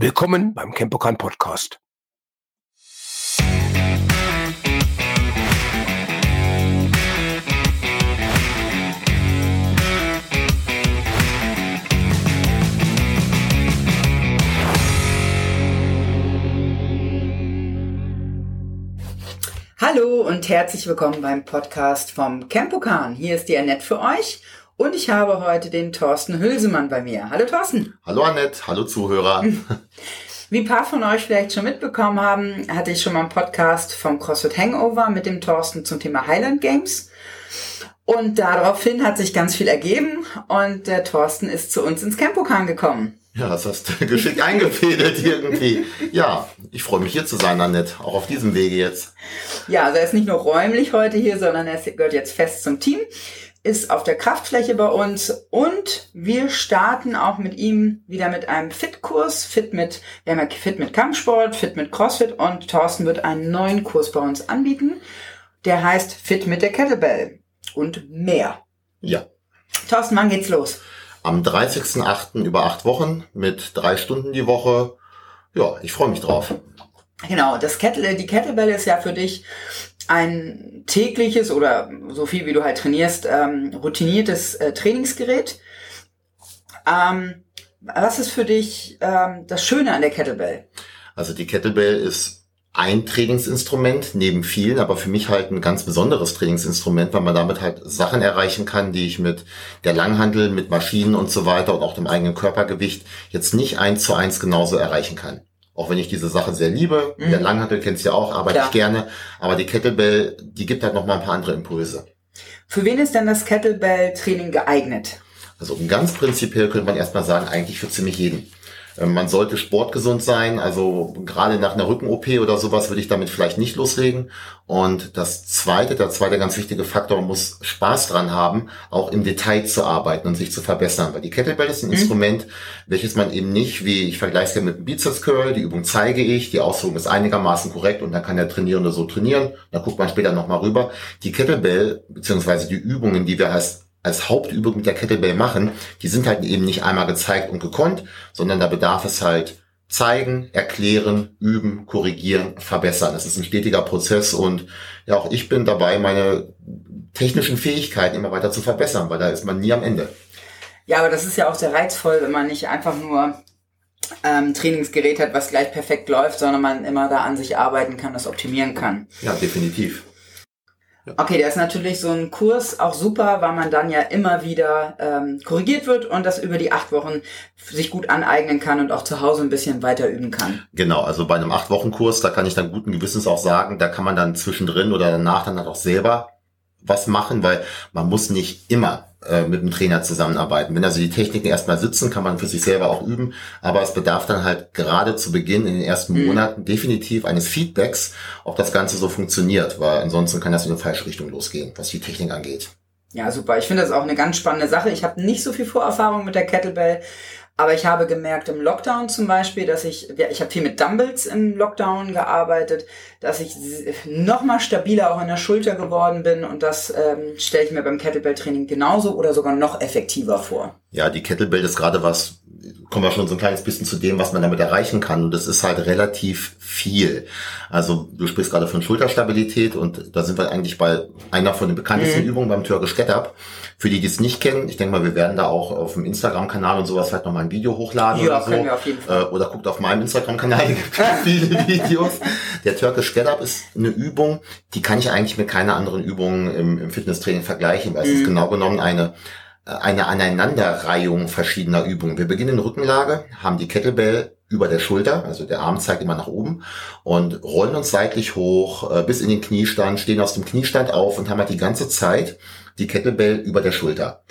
Willkommen beim Campokan Podcast. Hallo und herzlich willkommen beim Podcast vom Campokan. Hier ist die Annette für euch und ich habe heute den Thorsten Hülsemann bei mir. Hallo Thorsten. Hallo Annette, hallo Zuhörer. Wie ein paar von euch vielleicht schon mitbekommen haben, hatte ich schon mal einen Podcast vom CrossFit Hangover mit dem Thorsten zum Thema Highland Games. Und daraufhin hat sich ganz viel ergeben und der Thorsten ist zu uns ins Campokan gekommen. Ja, das hast du geschickt eingefädelt irgendwie. Ja, ich freue mich hier zu sein, Annette, auch auf diesem Wege jetzt. Ja, also er ist nicht nur räumlich heute hier, sondern er gehört jetzt fest zum Team ist auf der Kraftfläche bei uns und wir starten auch mit ihm wieder mit einem Fit-Kurs. Fit mit, wir haben ja Fit mit Kampfsport, Fit mit CrossFit und Thorsten wird einen neuen Kurs bei uns anbieten. Der heißt Fit mit der Kettlebell und mehr. Ja. Thorsten, wann geht's los? Am 30.08. über acht Wochen mit drei Stunden die Woche. Ja, ich freue mich drauf. Genau, das Kettle, die Kettlebell ist ja für dich ein tägliches oder so viel wie du halt trainierst, ähm, routiniertes äh, Trainingsgerät. Ähm, was ist für dich ähm, das Schöne an der Kettlebell? Also die Kettlebell ist ein Trainingsinstrument neben vielen, aber für mich halt ein ganz besonderes Trainingsinstrument, weil man damit halt Sachen erreichen kann, die ich mit der Langhandel, mit Maschinen und so weiter und auch dem eigenen Körpergewicht jetzt nicht eins zu eins genauso erreichen kann. Auch wenn ich diese Sache sehr liebe, mhm. der Langhantel kennst du ja auch, arbeite Klar. ich gerne. Aber die Kettlebell, die gibt halt noch mal ein paar andere Impulse. Für wen ist denn das Kettlebell-Training geeignet? Also ganz prinzipiell könnte man erstmal sagen, eigentlich für ziemlich jeden. Ähm, man sollte sportgesund sein, also gerade nach einer Rücken-OP oder sowas würde ich damit vielleicht nicht loslegen. Und das zweite, der zweite ganz wichtige Faktor, man muss Spaß dran haben, auch im Detail zu arbeiten und sich zu verbessern. Weil die Kettlebell ist ein mhm. Instrument, welches man eben nicht, wie ich vergleiche es ja mit dem Bizeps Curl, die Übung zeige ich, die Ausführung ist einigermaßen korrekt und dann kann der Trainierende so trainieren. Dann guckt man später nochmal rüber. Die Kettlebell, beziehungsweise die Übungen, die wir als als Hauptübung mit der Kettlebell machen, die sind halt eben nicht einmal gezeigt und gekonnt, sondern da bedarf es halt zeigen, erklären, üben, korrigieren, verbessern. Das ist ein stetiger Prozess und ja, auch ich bin dabei, meine technischen Fähigkeiten immer weiter zu verbessern, weil da ist man nie am Ende. Ja, aber das ist ja auch sehr reizvoll, wenn man nicht einfach nur ähm, Trainingsgerät hat, was gleich perfekt läuft, sondern man immer da an sich arbeiten kann, das optimieren kann. Ja, definitiv. Okay, der ist natürlich so ein Kurs auch super, weil man dann ja immer wieder ähm, korrigiert wird und das über die acht Wochen sich gut aneignen kann und auch zu Hause ein bisschen weiter üben kann. Genau, also bei einem acht Wochen Kurs, da kann ich dann guten Gewissens auch sagen, da kann man dann zwischendrin oder danach dann halt auch selber was machen, weil man muss nicht immer äh, mit dem Trainer zusammenarbeiten. Wenn also die Techniken erstmal sitzen, kann man für sich selber auch üben, aber es bedarf dann halt gerade zu Beginn in den ersten mhm. Monaten definitiv eines Feedbacks, ob das Ganze so funktioniert, weil ansonsten kann das in eine falsche Richtung losgehen, was die Technik angeht. Ja, super. Ich finde das auch eine ganz spannende Sache. Ich habe nicht so viel Vorerfahrung mit der Kettlebell, aber ich habe gemerkt im Lockdown zum Beispiel, dass ich, ja, ich habe viel mit Dumbbells im Lockdown gearbeitet, dass ich noch mal stabiler auch in der Schulter geworden bin und das ähm, stelle ich mir beim Kettlebell-Training genauso oder sogar noch effektiver vor. Ja, die Kettlebell ist gerade was, kommen wir schon so ein kleines bisschen zu dem, was man damit erreichen kann und das ist halt relativ viel. Also du sprichst gerade von Schulterstabilität und da sind wir eigentlich bei einer von den bekanntesten mhm. Übungen beim Türkisch Get Up. Für die, die es nicht kennen, ich denke mal, wir werden da auch auf dem Instagram-Kanal und sowas vielleicht nochmal ein Video hochladen ja, oder so. Wir auf jeden Fall. Äh, oder guckt auf meinem Instagram-Kanal, viele Videos. Der Turkish Get Up ist eine Übung, die kann ich eigentlich mit keiner anderen Übung im, im Fitnesstraining vergleichen, weil es ist mhm. genau genommen eine äh, eine Aneinanderreihung verschiedener Übungen. Wir beginnen in Rückenlage, haben die Kettlebell über der Schulter, also der Arm zeigt immer nach oben und rollen uns seitlich hoch äh, bis in den Kniestand, stehen aus dem Kniestand auf und haben halt die ganze Zeit die Kettlebell über der Schulter.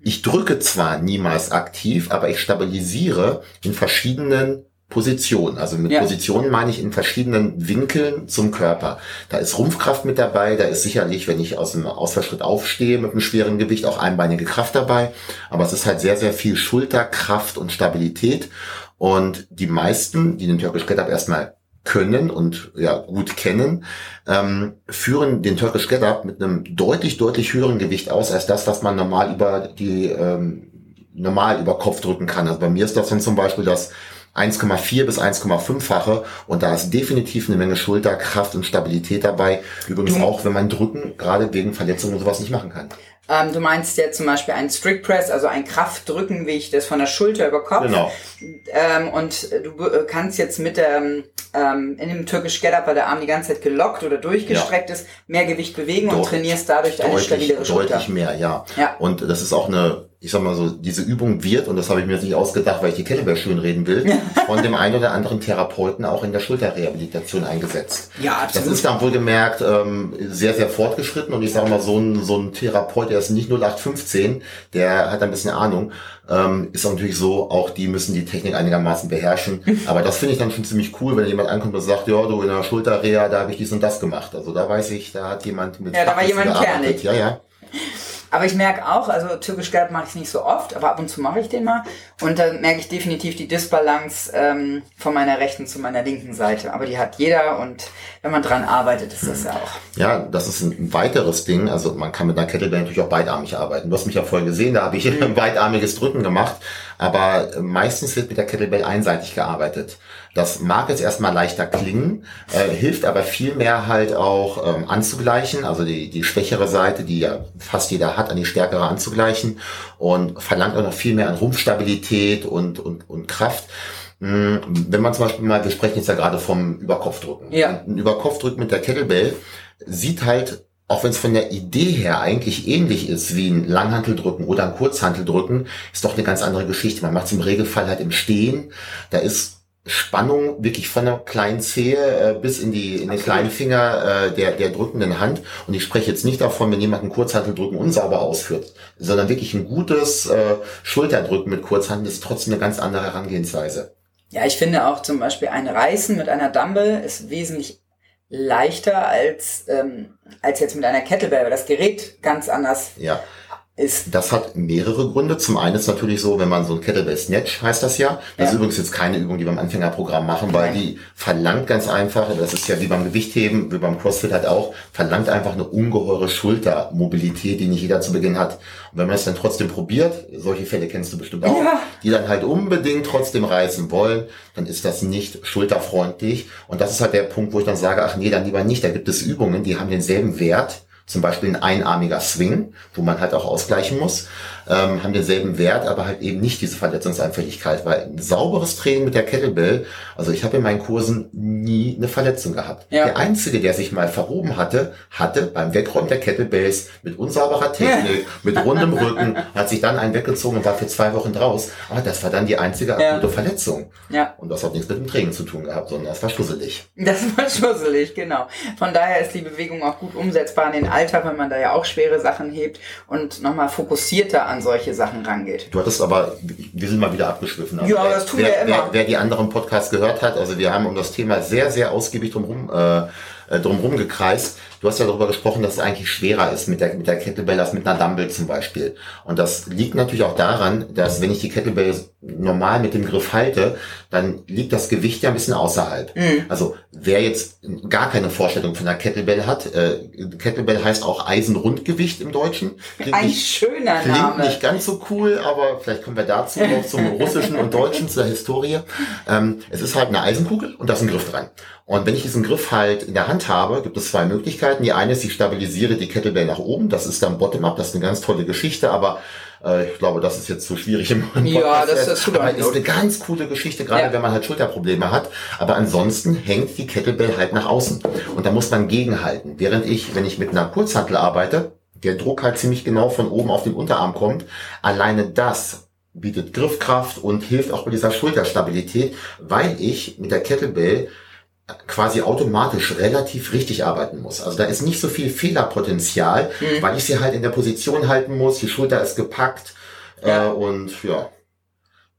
Ich drücke zwar niemals aktiv, aber ich stabilisiere in verschiedenen Positionen. Also mit ja. Positionen meine ich in verschiedenen Winkeln zum Körper. Da ist Rumpfkraft mit dabei, da ist sicherlich, wenn ich aus dem Ausfallschritt aufstehe mit einem schweren Gewicht, auch einbeinige Kraft dabei. Aber es ist halt sehr, sehr viel Schulterkraft und Stabilität. Und die meisten, die den Turkish Get Up erstmal können und ja gut kennen, ähm, führen den Turkish Get Up mit einem deutlich, deutlich höheren Gewicht aus als das, was man normal über die ähm, normal über Kopf drücken kann. Also bei mir ist das dann zum Beispiel das 1,4 bis 1,5-fache und da ist definitiv eine Menge Schulterkraft und Stabilität dabei. Übrigens auch, wenn man Drücken gerade wegen Verletzungen und sowas nicht machen kann. Ähm, du meinst ja zum Beispiel ein Strict Press, also ein Kraftdrücken, wie ich das von der Schulter über Kopf. Genau. Ähm, und du äh, kannst jetzt mit der, ähm, in dem Türkisch Get Up, weil der Arm die ganze Zeit gelockt oder durchgestreckt ja. ist, mehr Gewicht bewegen und trainierst dadurch eine stabilere Schulter. Deutlich mehr, ja. ja. Und das ist auch eine ich sag mal so, diese Übung wird, und das habe ich mir jetzt nicht ausgedacht, weil ich die Kettlebell schön reden will, von dem einen oder anderen Therapeuten auch in der Schulterrehabilitation eingesetzt. Ja, absolut. Das ist dann wohl gemerkt ähm, sehr, sehr fortgeschritten und ich sage mal, so ein, so ein Therapeut, der ist nicht 0815, der hat ein bisschen Ahnung, ähm, ist natürlich so, auch die müssen die Technik einigermaßen beherrschen. Aber das finde ich dann schon ziemlich cool, wenn jemand ankommt und sagt, ja, du in der Schulterreha, da habe ich dies und das gemacht. Also da weiß ich, da hat jemand mit Ja, da war jemand kernig. Ja, ja. Aber ich merke auch, also türkisch gelb mache ich nicht so oft, aber ab und zu mache ich den mal. Und da merke ich definitiv die Disbalance ähm, von meiner rechten zu meiner linken Seite. Aber die hat jeder und wenn man dran arbeitet, ist das ja auch. Ja, das ist ein weiteres Ding. Also man kann mit einer Kettlebell natürlich auch beidarmig arbeiten. Du hast mich ja vorher gesehen, da habe ich mhm. beidarmiges Drücken gemacht. Aber meistens wird mit der Kettlebell einseitig gearbeitet. Das mag jetzt erstmal leichter klingen, äh, hilft aber viel mehr halt auch ähm, anzugleichen, also die, die schwächere Seite, die ja fast jeder hat, an die stärkere anzugleichen und verlangt auch noch viel mehr an Rumpfstabilität und, und, und Kraft. Hm, wenn man zum Beispiel mal, wir sprechen jetzt ja gerade vom Überkopfdrücken. Ja. Ein Überkopfdrücken mit der Kettlebell sieht halt auch wenn es von der Idee her eigentlich ähnlich ist wie ein Langhanteldrücken oder ein Kurzhanteldrücken, ist doch eine ganz andere Geschichte. Man macht es im Regelfall halt im Stehen. Da ist Spannung wirklich von der kleinen Zehe äh, bis in die in den kleinen Finger äh, der der drückenden Hand und ich spreche jetzt nicht davon, wenn jemand ein Kurzhanteldrücken unsauber ausführt, sondern wirklich ein gutes äh, Schulterdrücken mit Kurzhantel ist trotzdem eine ganz andere Herangehensweise. Ja, ich finde auch zum Beispiel ein Reißen mit einer Dumble ist wesentlich leichter als ähm, als jetzt mit einer Kettlebell, weil das Gerät ganz anders ja ist. Das hat mehrere Gründe. Zum einen ist natürlich so, wenn man so ein Kettlebell Snatch heißt das ja. Das ja. ist übrigens jetzt keine Übung, die wir im Anfängerprogramm machen, weil Nein. die verlangt ganz einfach, das ist ja wie beim Gewichtheben, wie beim CrossFit halt auch, verlangt einfach eine ungeheure Schultermobilität, die nicht jeder zu Beginn hat. Und wenn man es dann trotzdem probiert, solche Fälle kennst du bestimmt auch, ja. die dann halt unbedingt trotzdem reißen wollen, dann ist das nicht schulterfreundlich. Und das ist halt der Punkt, wo ich dann sage, ach nee, dann lieber nicht. Da gibt es Übungen, die haben denselben Wert, zum Beispiel ein einarmiger Swing, wo man halt auch ausgleichen muss ähm, haben denselben Wert, aber halt eben nicht diese Verletzungsanfälligkeit, weil ein sauberes Training mit der Kettlebell, also ich habe in meinen Kursen nie eine Verletzung gehabt. Ja. Der Einzige, der sich mal verhoben hatte, hatte beim Wegräumen der Kettlebells mit unsauberer Technik, ja. mit rundem Rücken, hat sich dann einen weggezogen und war für zwei Wochen draus. Aber das war dann die einzige akute ja. Verletzung. Ja. Und das hat nichts mit dem Training zu tun gehabt, sondern das war schusselig. Das war schusselig, genau. Von daher ist die Bewegung auch gut umsetzbar in den Alltag, wenn man da ja auch schwere Sachen hebt und nochmal fokussierter an an solche Sachen rangeht. Du hattest aber, wir sind mal wieder abgeschwiffen. Also ja, wer, das tun wer, wir immer. Wer, wer, die anderen Podcasts gehört hat, also wir haben um das Thema sehr, sehr ausgiebig drumherum, äh, äh drumherum gekreist. Du hast ja darüber gesprochen, dass es eigentlich schwerer ist mit der, mit der Kettlebell als mit einer Dumbbell zum Beispiel. Und das liegt natürlich auch daran, dass wenn ich die Kettlebell normal mit dem Griff halte, dann liegt das Gewicht ja ein bisschen außerhalb. Mhm. Also wer jetzt gar keine Vorstellung von der Kettlebell hat, äh, Kettlebell heißt auch Eisenrundgewicht im Deutschen. Klingt ein nicht, schöner klingt Name. nicht ganz so cool, aber vielleicht kommen wir dazu noch zum Russischen und Deutschen, zur Historie. Ähm, es ist halt eine Eisenkugel und da ist ein Griff dran. Und wenn ich diesen Griff halt in der Hand habe, gibt es zwei Möglichkeiten. Die eine ist, ich stabilisiere die Kettlebell nach oben. Das ist dann Bottom-up. Das ist eine ganz tolle Geschichte, aber äh, ich glaube, das ist jetzt zu schwierig im Podcast. Ja, das ist, aber ist eine ganz coole Geschichte, gerade ja. wenn man halt Schulterprobleme hat. Aber ansonsten hängt die Kettlebell halt nach außen. Und da muss man gegenhalten. Während ich, wenn ich mit einer Kurzhantel arbeite, der Druck halt ziemlich genau von oben auf den Unterarm kommt, alleine das bietet Griffkraft und hilft auch bei dieser Schulterstabilität, weil ich mit der Kettlebell quasi automatisch relativ richtig arbeiten muss. Also da ist nicht so viel Fehlerpotenzial, mhm. weil ich sie halt in der Position halten muss, die Schulter ist gepackt ja. Äh, und ja,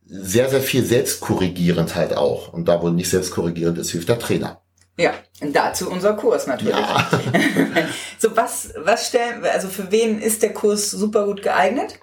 sehr, sehr viel selbstkorrigierend halt auch. Und da, wo nicht selbstkorrigierend ist, hilft der Trainer. Ja, und dazu unser Kurs natürlich. Ja. so, was, was stellen, also für wen ist der Kurs super gut geeignet?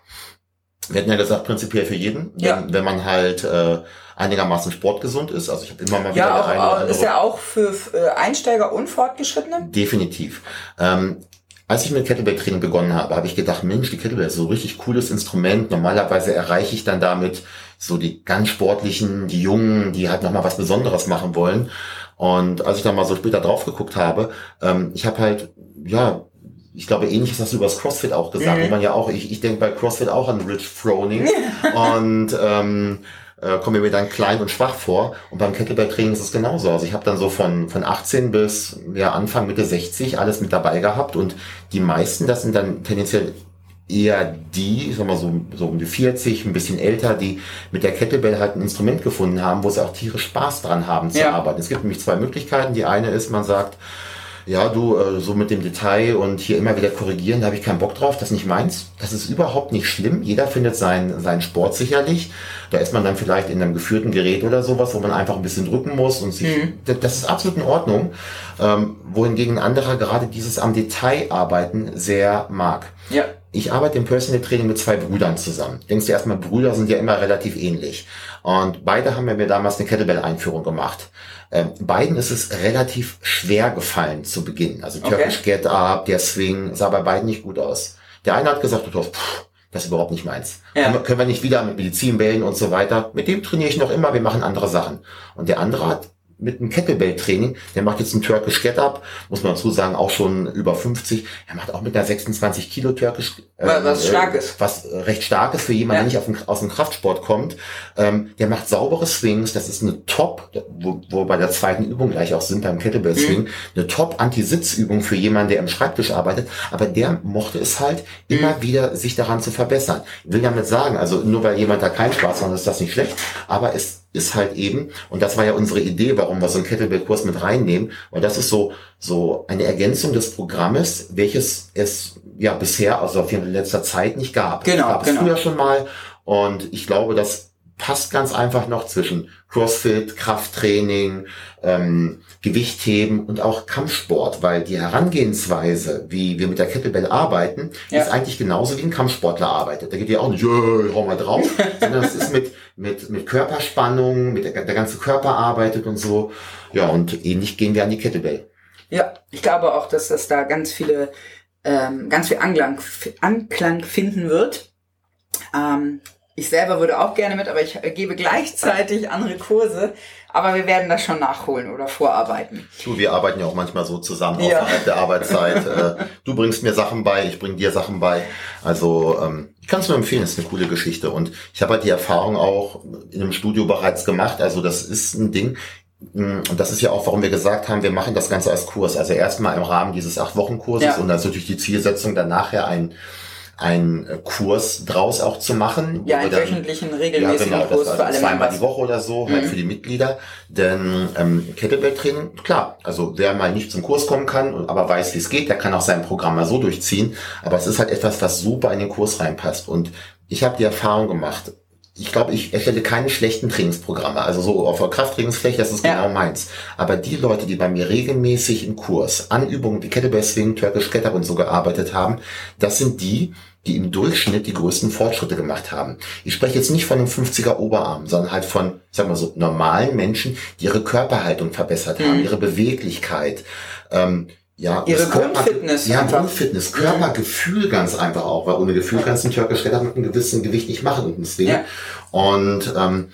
Wir hatten ja gesagt, prinzipiell für jeden, wenn, ja. wenn man halt äh, einigermaßen sportgesund ist. Also ich habe immer mal wieder ja, auch, eine auch, ist ja auch für, für Einsteiger und Fortgeschrittene. Definitiv. Ähm, als ich mit Kettlebell-Training begonnen habe, habe ich gedacht, Mensch, die Kettlebell ist so ein richtig cooles Instrument. Normalerweise erreiche ich dann damit so die ganz sportlichen, die Jungen, die halt nochmal was Besonderes machen wollen. Und als ich dann mal so später drauf geguckt habe, ähm, ich habe halt, ja, ich glaube, ähnliches hast du über das CrossFit auch gesagt, mhm. man ja auch, ich, ich denke bei CrossFit auch an Rich Froning und ähm, äh, komme mir dann klein und schwach vor. Und beim Kettlebell-Training ist es genauso. Also ich habe dann so von, von 18 bis ja, Anfang, Mitte 60 alles mit dabei gehabt und die meisten, das sind dann tendenziell eher die, ich sag mal so, so um die 40, ein bisschen älter, die mit der Kettlebell halt ein Instrument gefunden haben, wo sie auch tierisch Spaß dran haben zu ja. arbeiten. Es gibt nämlich zwei Möglichkeiten. Die eine ist, man sagt, ja, du, äh, so mit dem Detail und hier immer wieder korrigieren, da habe ich keinen Bock drauf, das ist nicht meins. Das ist überhaupt nicht schlimm. Jeder findet seinen, seinen Sport sicherlich. Da ist man dann vielleicht in einem geführten Gerät oder sowas, wo man einfach ein bisschen drücken muss und sich, mhm. das ist absolut in Ordnung. Ähm, wohingegen ein anderer gerade dieses am Detail arbeiten sehr mag. Ja. Ich arbeite im Personal Training mit zwei Brüdern zusammen. Denkst du erstmal, Brüder sind ja immer relativ ähnlich. Und beide haben mir damals eine Kettlebell-Einführung gemacht. Ähm, beiden ist es relativ schwer gefallen zu beginnen. Also Turkish okay. Get Up, der Swing, sah bei beiden nicht gut aus. Der eine hat gesagt, du hast, pff, das ist überhaupt nicht meins. Ja. Können, wir, nicht wieder mit Medizinbällen und so weiter. Mit dem trainiere ich noch immer, wir machen andere Sachen. Und der andere hat mit einem Kettlebell-Training. Der macht jetzt ein Turkish Get-Up, muss man dazu sagen, auch schon über 50. Er macht auch mit einer 26 Kilo Turkish. Äh, was stark ist. Was recht stark ist für jemanden, ja. der nicht auf den, aus dem Kraftsport kommt. Ähm, der macht saubere Swings. Das ist eine Top, wo, wo bei der zweiten Übung gleich auch sind beim Kettlebell-Swing, mhm. eine Top-Anti-Sitzübung für jemanden, der im Schreibtisch arbeitet. Aber der mochte es halt mhm. immer wieder, sich daran zu verbessern. Ich will damit sagen, also nur weil jemand da keinen Spaß hat, ist das nicht schlecht. Aber es ist halt eben, und das war ja unsere Idee, warum wir so einen Kettlebell-Kurs mit reinnehmen, weil das ist so, so eine Ergänzung des Programmes, welches es ja bisher, also auf jeden Fall in letzter Zeit nicht gab. Genau, gab es genau. früher schon mal und ich glaube, das passt ganz einfach noch zwischen CrossFit, Krafttraining, ähm, Gewichtheben und auch Kampfsport, weil die Herangehensweise, wie wir mit der Kettlebell arbeiten, ja. ist eigentlich genauso wie ein Kampfsportler arbeitet. Da geht ja auch nicht, yeah, hau mal drauf, sondern es ist mit, mit, mit Körperspannung, mit der, der ganze Körper arbeitet und so. Ja, und ähnlich gehen wir an die Kettlebell. Ja, ich glaube auch, dass das da ganz viele, ähm, ganz viel Anklang, Anklang finden wird. Ähm, ich selber würde auch gerne mit, aber ich gebe gleichzeitig andere Kurse. Aber wir werden das schon nachholen oder vorarbeiten. Du, wir arbeiten ja auch manchmal so zusammen ja. außerhalb der Arbeitszeit. Äh, du bringst mir Sachen bei, ich bring dir Sachen bei. Also ähm, ich kann es nur empfehlen, es ist eine coole Geschichte. Und ich habe halt die Erfahrung auch in einem Studio bereits gemacht. Also das ist ein Ding. Mm, und das ist ja auch, warum wir gesagt haben, wir machen das Ganze als Kurs. Also erstmal im Rahmen dieses acht Wochen Kurses ja. und dann ist natürlich die Zielsetzung, dann nachher ein einen äh, Kurs draus auch zu machen. Ja, einen wöchentlichen, regelmäßigen ja, genau, Kurs für alle Zweimal die Woche oder so, halt mhm. für die Mitglieder. Denn ähm, Kettlebell-Training, klar, also wer mal nicht zum Kurs kommen kann, aber weiß, wie es geht, der kann auch sein Programm mal so durchziehen. Aber es ist halt etwas, was super in den Kurs reinpasst. Und ich habe die Erfahrung gemacht, ich glaube, ich erstelle keine schlechten Trainingsprogramme. Also so auf der Krafttrainingsfläche, das ist ja. genau meins. Aber die Leute, die bei mir regelmäßig im Kurs an Übungen wie Kettlebell Swing, Turkish Get und so gearbeitet haben, das sind die, die im Durchschnitt die größten Fortschritte gemacht haben. Ich spreche jetzt nicht von einem 50er Oberarm, sondern halt von, sagen wir so, normalen Menschen, die ihre Körperhaltung verbessert haben, mhm. ihre Beweglichkeit, ähm, ja, ihre Grundfitness. Ja, Grundfitness, Körpergefühl ganz einfach auch, weil ohne Gefühl kannst du einen Türkisch Ritter mit einem gewissen Gewicht nicht machen und deswegen. Ja. Und ähm,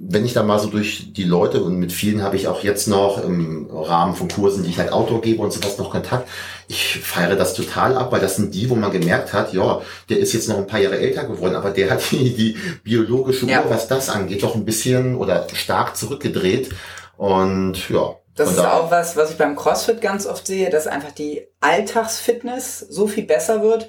wenn ich da mal so durch die Leute und mit vielen habe ich auch jetzt noch im Rahmen von Kursen, die ich halt Outdoor gebe und sowas noch Kontakt. Ich feiere das total ab, weil das sind die, wo man gemerkt hat, ja, der ist jetzt noch ein paar Jahre älter geworden, aber der hat die, die biologische Uhr, ja. was das angeht, doch ein bisschen oder stark zurückgedreht. Und ja, das ist auch was, was ich beim CrossFit ganz oft sehe, dass einfach die Alltagsfitness so viel besser wird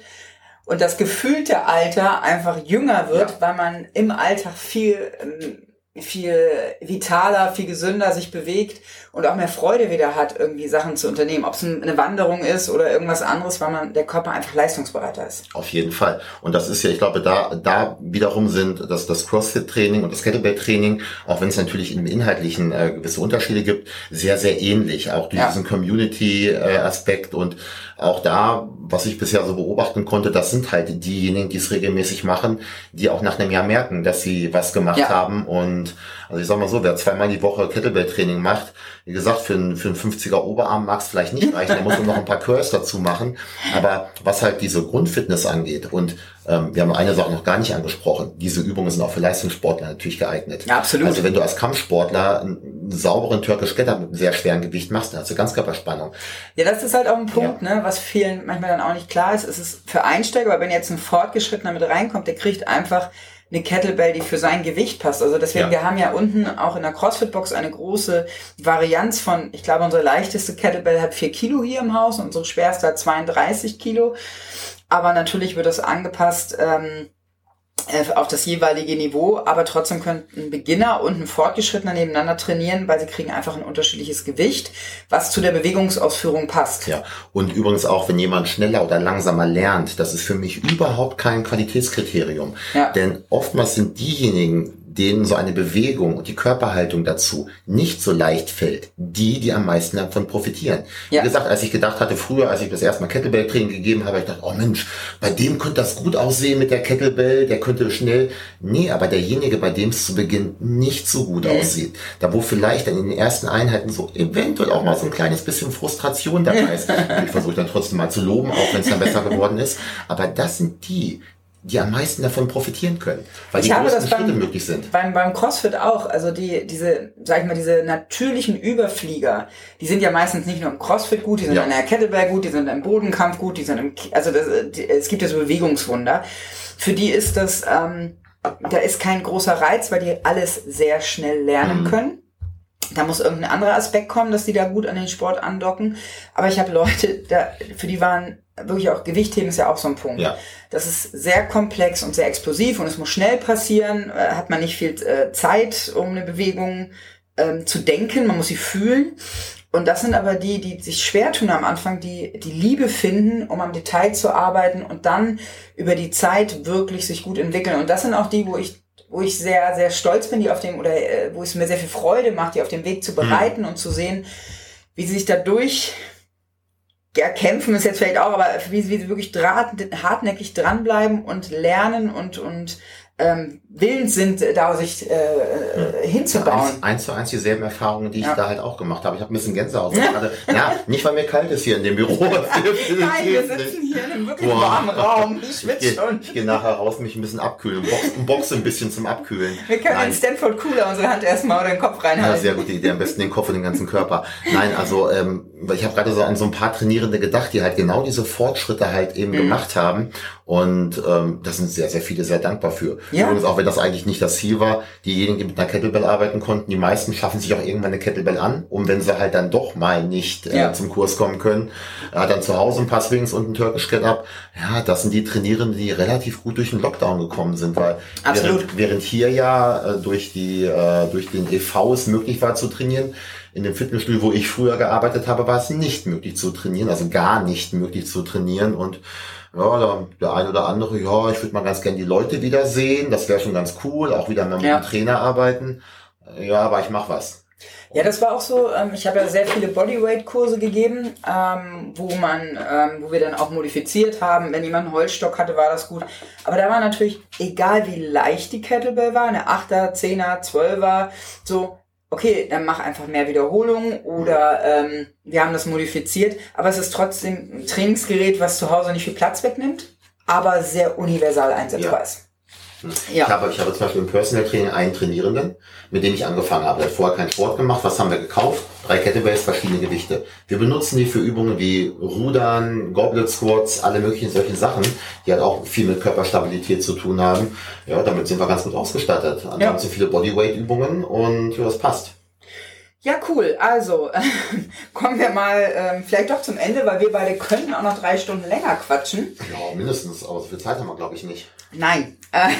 und das gefühlte Alter einfach jünger wird, ja. weil man im Alltag viel ähm, viel vitaler, viel gesünder sich bewegt und auch mehr Freude wieder hat, irgendwie Sachen zu unternehmen. Ob es eine Wanderung ist oder irgendwas anderes, weil man der Körper einfach leistungsbereiter ist. Auf jeden Fall. Und das ist ja, ich glaube, da, da wiederum sind dass das CrossFit-Training und das Kettlebell-Training, auch wenn es natürlich im Inhaltlichen äh, gewisse Unterschiede gibt, sehr, sehr ähnlich. Auch durch ja. diesen Community-Aspekt und auch da, was ich bisher so beobachten konnte, das sind halt diejenigen, die es regelmäßig machen, die auch nach einem Jahr merken, dass sie was gemacht ja. haben und also ich sag mal so, wer zweimal die Woche Kettlebell-Training macht, wie gesagt, für einen, für einen 50er Oberarm mag es vielleicht nicht reichen, da muss man noch ein paar Curls dazu machen. Aber was halt diese Grundfitness angeht und ähm, wir haben eine Sache noch gar nicht angesprochen, diese Übungen sind auch für Leistungssportler natürlich geeignet. Ja, absolut. Also wenn du als Kampfsportler einen sauberen Turkish Get mit einem sehr schweren Gewicht machst, dann hast du Ganzkörperspannung. Ja, das ist halt auch ein Punkt, ja. ne, was vielen manchmal dann auch nicht klar ist. Es ist für Einsteiger, aber wenn jetzt ein Fortgeschrittener mit reinkommt, der kriegt einfach eine Kettlebell, die für sein Gewicht passt. Also deswegen, ja. wir haben ja unten auch in der CrossFit-Box eine große Varianz von, ich glaube, unsere leichteste Kettlebell hat vier Kilo hier im Haus und unsere schwerste hat 32 Kilo. Aber natürlich wird das angepasst ähm, äh, auf das jeweilige Niveau, aber trotzdem können ein Beginner und ein Fortgeschrittener nebeneinander trainieren, weil sie kriegen einfach ein unterschiedliches Gewicht, was zu der Bewegungsausführung passt. Ja, und übrigens auch, wenn jemand schneller oder langsamer lernt, das ist für mich überhaupt kein Qualitätskriterium. Ja. Denn oftmals sind diejenigen, denen so eine Bewegung und die Körperhaltung dazu nicht so leicht fällt, die, die am meisten davon profitieren. Ja. Wie gesagt, als ich gedacht hatte, früher, als ich das erste Mal Kettlebell-Training gegeben habe, ich dachte, oh Mensch, bei dem könnte das gut aussehen mit der Kettlebell, der könnte schnell. Nee, aber derjenige, bei dem es zu Beginn nicht so gut mhm. aussieht, da wo vielleicht dann in den ersten Einheiten so eventuell auch mal so ein kleines bisschen Frustration dabei ist. ich versuche dann trotzdem mal zu loben, auch wenn es dann besser geworden ist. Aber das sind die, die am meisten davon profitieren können, weil ich die größten Schritte beim, möglich sind. Beim, beim CrossFit auch, also die, diese, sag ich mal, diese natürlichen Überflieger, die sind ja meistens nicht nur im CrossFit gut, die sind ja. in der Kettlebell gut, die sind im Bodenkampf gut, die sind im, also das, die, es gibt ja so Bewegungswunder. Für die ist das, ähm, da ist kein großer Reiz, weil die alles sehr schnell lernen mhm. können. Da muss irgendein anderer Aspekt kommen, dass die da gut an den Sport andocken. Aber ich habe Leute, da, für die waren wirklich auch Gewichtheben ist ja auch so ein Punkt. Ja. Das ist sehr komplex und sehr explosiv und es muss schnell passieren. Äh, hat man nicht viel äh, Zeit, um eine Bewegung ähm, zu denken. Man muss sie fühlen. Und das sind aber die, die sich schwer tun am Anfang, die die Liebe finden, um am Detail zu arbeiten und dann über die Zeit wirklich sich gut entwickeln. Und das sind auch die, wo ich wo ich sehr, sehr stolz bin, die auf dem, oder äh, wo es mir sehr viel Freude macht, die auf dem Weg zu bereiten mhm. und zu sehen, wie sie sich dadurch ja, kämpfen ist jetzt vielleicht auch, aber wie, sie wirklich hartnäckig dranbleiben und lernen und, und ähm, willens sind, da sich äh, äh, hinzubauen. Eins, eins zu eins dieselben Erfahrungen, die ich ja. da halt auch gemacht habe. Ich habe ein bisschen Gänsehaut. Ja. Gerade, ja, nicht weil mir kalt ist hier in dem Büro. Nein, wir sitzen hier in einem wirklich Boah. warmen Raum. Ich schwitze schon. Ich gehe nachher raus, mich ein bisschen abkühlen. Box, boxe ein bisschen zum Abkühlen. Wir können Nein. den Stanford Cooler unsere Hand erstmal oder den Kopf reinhalten. Ja, sehr gute Idee. Am besten den Kopf und den ganzen Körper. Nein, also ähm, ich habe gerade so an so ein paar Trainierende gedacht, die halt genau diese Fortschritte halt eben mhm. gemacht haben. Und ähm, da sind sehr, sehr viele sehr dankbar für. Ja. Übrigens, auch wenn das eigentlich nicht das Ziel war, diejenigen, die mit einer Kettlebell arbeiten konnten, die meisten schaffen sich auch irgendwann eine Kettlebell an, um wenn sie halt dann doch mal nicht äh, ja. zum Kurs kommen können, äh, dann zu Hause ein paar Swings und ein Turkish Get Up. Ja, das sind die Trainierenden, die relativ gut durch den Lockdown gekommen sind, weil während, während hier ja äh, durch die äh, durch den EV es möglich war zu trainieren, in dem Fitnessstudio, wo ich früher gearbeitet habe, war es nicht möglich zu trainieren, also gar nicht möglich zu trainieren und ja, der, der eine oder andere, ja, ich würde mal ganz gern die Leute wiedersehen, das wäre schon ganz cool, auch wieder mit ja. einem Trainer arbeiten. Ja, aber ich mach was. Ja, das war auch so. Ähm, ich habe ja sehr viele Bodyweight-Kurse gegeben, ähm, wo man, ähm, wo wir dann auch modifiziert haben. Wenn jemand einen Holzstock hatte, war das gut. Aber da war natürlich, egal wie leicht die Kettlebell war, eine 8er, 10er, 12er, so, okay, dann mach einfach mehr Wiederholungen oder ähm, wir haben das modifiziert, aber es ist trotzdem ein Trainingsgerät, was zu Hause nicht viel Platz wegnimmt, aber sehr universal einsetzbar ja. ist. Ja. Ich, habe, ich habe zum Beispiel im Personal Training einen Trainierenden, mit dem ich angefangen habe. Der hat vorher keinen Sport gemacht. Was haben wir gekauft? Drei Kettlebells, verschiedene Gewichte. Wir benutzen die für Übungen wie Rudern, Goblet Squats, alle möglichen solchen Sachen, die halt auch viel mit Körperstabilität zu tun haben. Ja, damit sind wir ganz gut ausgestattet. Ansonsten ja. viele Bodyweight Übungen und ja, das passt. Ja, cool. Also äh, kommen wir mal äh, vielleicht doch zum Ende, weil wir beide können auch noch drei Stunden länger quatschen. Ja, mindestens. Aber so viel Zeit haben wir, glaube ich, nicht. Nein. Äh,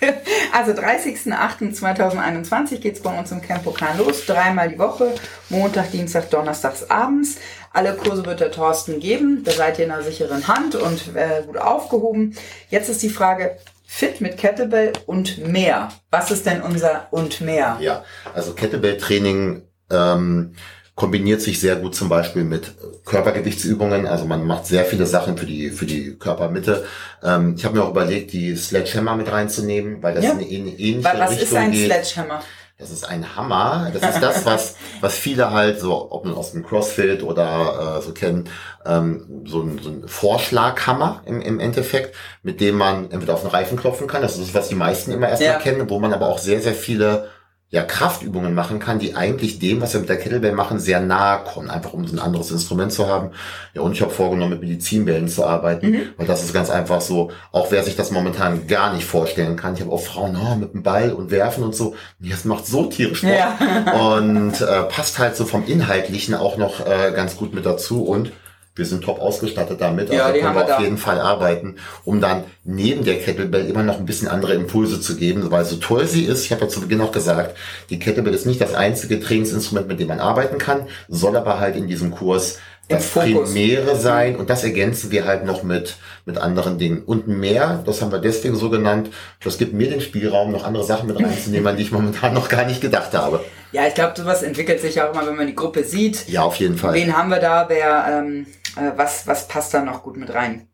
also 30.08.2021 geht's bei uns im Camp Pokan los. Dreimal die Woche. Montag, Dienstag, Donnerstags abends. Alle Kurse wird der Thorsten geben. Da seid ihr in einer sicheren Hand und äh, gut aufgehoben. Jetzt ist die Frage, Fit mit Kettlebell und mehr. Was ist denn unser und mehr? Ja, also Kettlebell-Training ähm, kombiniert sich sehr gut zum Beispiel mit Körpergewichtsübungen. Also man macht sehr viele Sachen für die für die Körpermitte. Ähm, ich habe mir auch überlegt, die Sledgehammer mit reinzunehmen, weil das ja. in eine ähnliche was Richtung ist ein geht. Sledgehammer? Das ist ein Hammer. Das ist das, was, was viele halt so, ob man aus dem CrossFit oder äh, so kennen, ähm, so, ein, so ein Vorschlaghammer im, im Endeffekt, mit dem man entweder auf den Reifen klopfen kann. Das ist das, was die meisten immer erstmal Ja. kennen, wo man aber auch sehr, sehr viele ja, Kraftübungen machen kann, die eigentlich dem, was wir mit der Kettlebell machen, sehr nahe kommen, einfach um so ein anderes Instrument zu haben. Ja, und ich habe vorgenommen, mit Medizinbällen zu arbeiten, Mhm. weil das ist ganz einfach so, auch wer sich das momentan gar nicht vorstellen kann. Ich habe auch Frauen, oh, mit dem Ball und werfen und so. Nee, das macht so tierisch Spaß. Ja. Und äh, passt halt so vom Inhaltlichen auch noch äh, ganz gut mit dazu und wir sind top ausgestattet damit, Ja, also die können wir auf da. jeden Fall arbeiten, um dann neben der Kettlebell immer noch ein bisschen andere Impulse zu geben, weil so toll sie ist, ich habe ja zu Beginn auch gesagt, die Kettlebell ist nicht das einzige Trainingsinstrument, mit dem man arbeiten kann, soll aber halt in diesem Kurs das. Primäre sein und das ergänzen wir halt noch mit, mit anderen Dingen. Und mehr, das haben wir deswegen so genannt, das gibt mir den Spielraum, noch andere Sachen mit reinzunehmen, an die ich momentan noch gar nicht gedacht habe. Ja, ich glaube, sowas entwickelt sich auch immer, wenn man die Gruppe sieht. Ja, auf jeden Fall. Wen haben wir da? Wer, ähm, äh, was, was passt da noch gut mit rein?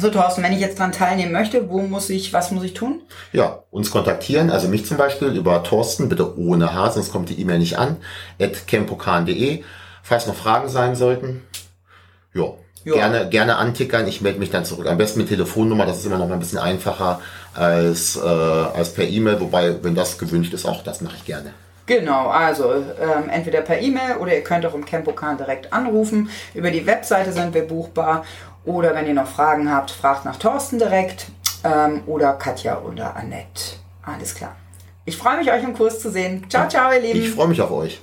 So, Thorsten, wenn ich jetzt dran teilnehmen möchte, wo muss ich, was muss ich tun? Ja, uns kontaktieren, also mich zum Beispiel über Thorsten, bitte ohne H, sonst kommt die E-Mail nicht an, at campokan.de. Falls noch Fragen sein sollten, ja, Ja. gerne, gerne antickern, ich melde mich dann zurück. Am besten mit Telefonnummer, das ist immer noch mal ein bisschen einfacher als, äh, als per E-Mail, wobei, wenn das gewünscht ist, auch das mache ich gerne. Genau, also ähm, entweder per E-Mail oder ihr könnt auch im Campokan direkt anrufen. Über die Webseite sind wir buchbar. Oder wenn ihr noch Fragen habt, fragt nach Thorsten direkt ähm, oder Katja oder Annette. Alles klar. Ich freue mich, euch im Kurs zu sehen. Ciao, ciao, ihr Lieben. Ich freue mich auf euch.